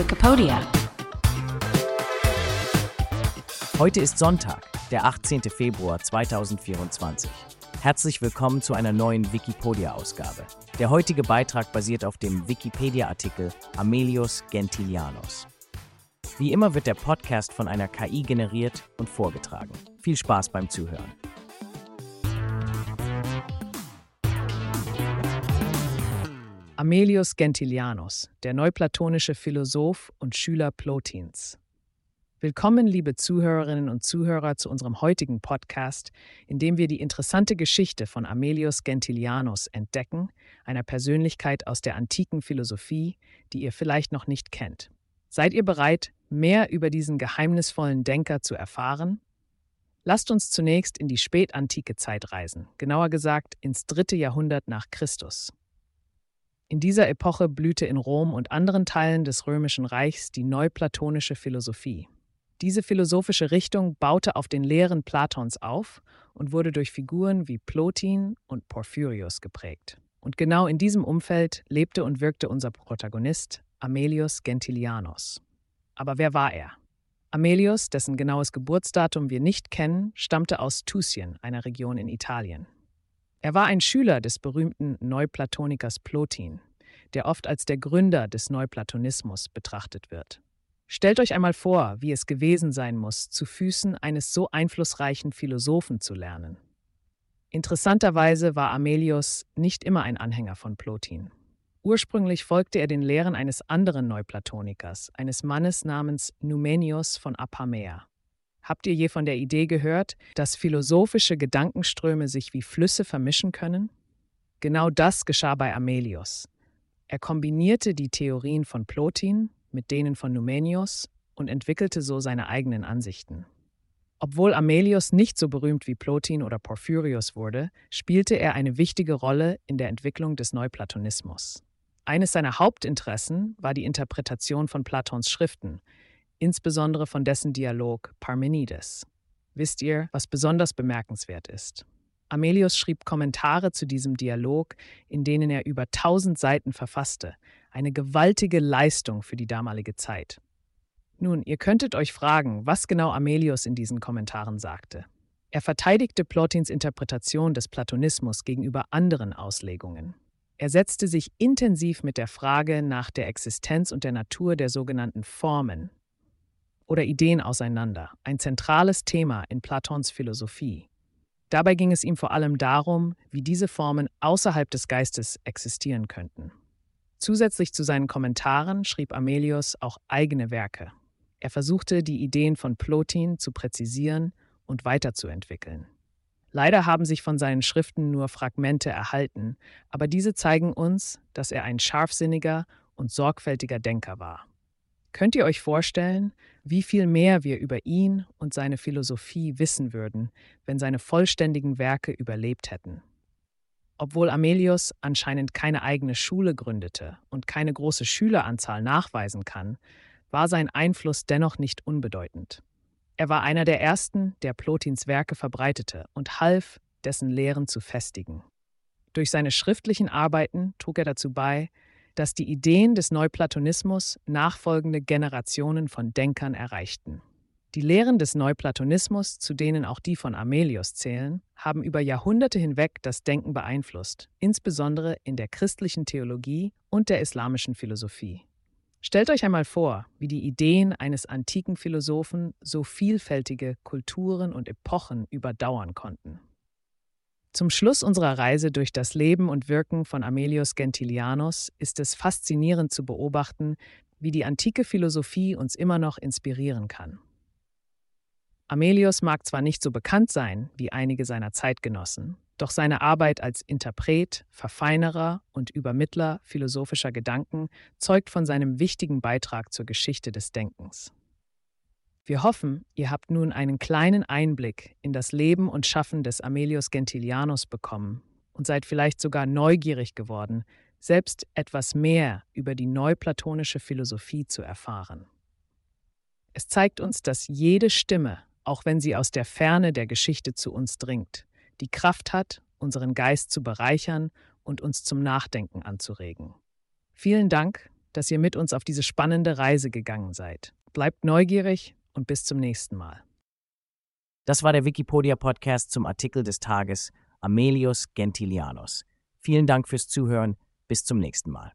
Wikipedia. Heute ist Sonntag, der 18. Februar 2024. Herzlich willkommen zu einer neuen Wikipedia-Ausgabe. Der heutige Beitrag basiert auf dem Wikipedia-Artikel Amelius Gentilianus. Wie immer wird der Podcast von einer KI generiert und vorgetragen. Viel Spaß beim Zuhören. Amelius Gentilianus, der neuplatonische Philosoph und Schüler Plotins. Willkommen, liebe Zuhörerinnen und Zuhörer, zu unserem heutigen Podcast, in dem wir die interessante Geschichte von Amelius Gentilianus entdecken, einer Persönlichkeit aus der antiken Philosophie, die ihr vielleicht noch nicht kennt. Seid ihr bereit, mehr über diesen geheimnisvollen Denker zu erfahren? Lasst uns zunächst in die spätantike Zeit reisen, genauer gesagt ins dritte Jahrhundert nach Christus. In dieser Epoche blühte in Rom und anderen Teilen des römischen Reichs die neuplatonische Philosophie. Diese philosophische Richtung baute auf den Lehren Platons auf und wurde durch Figuren wie Plotin und Porphyrius geprägt. Und genau in diesem Umfeld lebte und wirkte unser Protagonist Amelius Gentilianus. Aber wer war er? Amelius, dessen genaues Geburtsdatum wir nicht kennen, stammte aus Tusien, einer Region in Italien. Er war ein Schüler des berühmten Neuplatonikers Plotin, der oft als der Gründer des Neuplatonismus betrachtet wird. Stellt euch einmal vor, wie es gewesen sein muss, zu Füßen eines so einflussreichen Philosophen zu lernen. Interessanterweise war Amelius nicht immer ein Anhänger von Plotin. Ursprünglich folgte er den Lehren eines anderen Neuplatonikers, eines Mannes namens Numenius von Apamea. Habt ihr je von der Idee gehört, dass philosophische Gedankenströme sich wie Flüsse vermischen können? Genau das geschah bei Amelius. Er kombinierte die Theorien von Plotin mit denen von Numenius und entwickelte so seine eigenen Ansichten. Obwohl Amelius nicht so berühmt wie Plotin oder Porphyrius wurde, spielte er eine wichtige Rolle in der Entwicklung des Neuplatonismus. Eines seiner Hauptinteressen war die Interpretation von Platons Schriften, insbesondere von dessen Dialog Parmenides. Wisst ihr, was besonders bemerkenswert ist? Amelius schrieb Kommentare zu diesem Dialog, in denen er über tausend Seiten verfasste, eine gewaltige Leistung für die damalige Zeit. Nun, ihr könntet euch fragen, was genau Amelius in diesen Kommentaren sagte. Er verteidigte Plotins Interpretation des Platonismus gegenüber anderen Auslegungen. Er setzte sich intensiv mit der Frage nach der Existenz und der Natur der sogenannten Formen, oder Ideen auseinander, ein zentrales Thema in Platons Philosophie. Dabei ging es ihm vor allem darum, wie diese Formen außerhalb des Geistes existieren könnten. Zusätzlich zu seinen Kommentaren schrieb Amelius auch eigene Werke. Er versuchte, die Ideen von Plotin zu präzisieren und weiterzuentwickeln. Leider haben sich von seinen Schriften nur Fragmente erhalten, aber diese zeigen uns, dass er ein scharfsinniger und sorgfältiger Denker war. Könnt ihr euch vorstellen, wie viel mehr wir über ihn und seine Philosophie wissen würden, wenn seine vollständigen Werke überlebt hätten? Obwohl Amelius anscheinend keine eigene Schule gründete und keine große Schüleranzahl nachweisen kann, war sein Einfluss dennoch nicht unbedeutend. Er war einer der ersten, der Plotins Werke verbreitete und half, dessen Lehren zu festigen. Durch seine schriftlichen Arbeiten trug er dazu bei, dass die Ideen des Neuplatonismus nachfolgende Generationen von Denkern erreichten. Die Lehren des Neuplatonismus, zu denen auch die von Amelius zählen, haben über Jahrhunderte hinweg das Denken beeinflusst, insbesondere in der christlichen Theologie und der islamischen Philosophie. Stellt euch einmal vor, wie die Ideen eines antiken Philosophen so vielfältige Kulturen und Epochen überdauern konnten. Zum Schluss unserer Reise durch das Leben und Wirken von Amelius Gentilianus ist es faszinierend zu beobachten, wie die antike Philosophie uns immer noch inspirieren kann. Amelius mag zwar nicht so bekannt sein wie einige seiner Zeitgenossen, doch seine Arbeit als Interpret, Verfeinerer und Übermittler philosophischer Gedanken zeugt von seinem wichtigen Beitrag zur Geschichte des Denkens. Wir hoffen, ihr habt nun einen kleinen Einblick in das Leben und Schaffen des Amelius Gentilianus bekommen und seid vielleicht sogar neugierig geworden, selbst etwas mehr über die neuplatonische Philosophie zu erfahren. Es zeigt uns, dass jede Stimme, auch wenn sie aus der Ferne der Geschichte zu uns dringt, die Kraft hat, unseren Geist zu bereichern und uns zum Nachdenken anzuregen. Vielen Dank dass ihr mit uns auf diese spannende Reise gegangen seid. Bleibt neugierig und bis zum nächsten Mal. Das war der Wikipedia-Podcast zum Artikel des Tages Amelius Gentilianus. Vielen Dank fürs Zuhören. Bis zum nächsten Mal.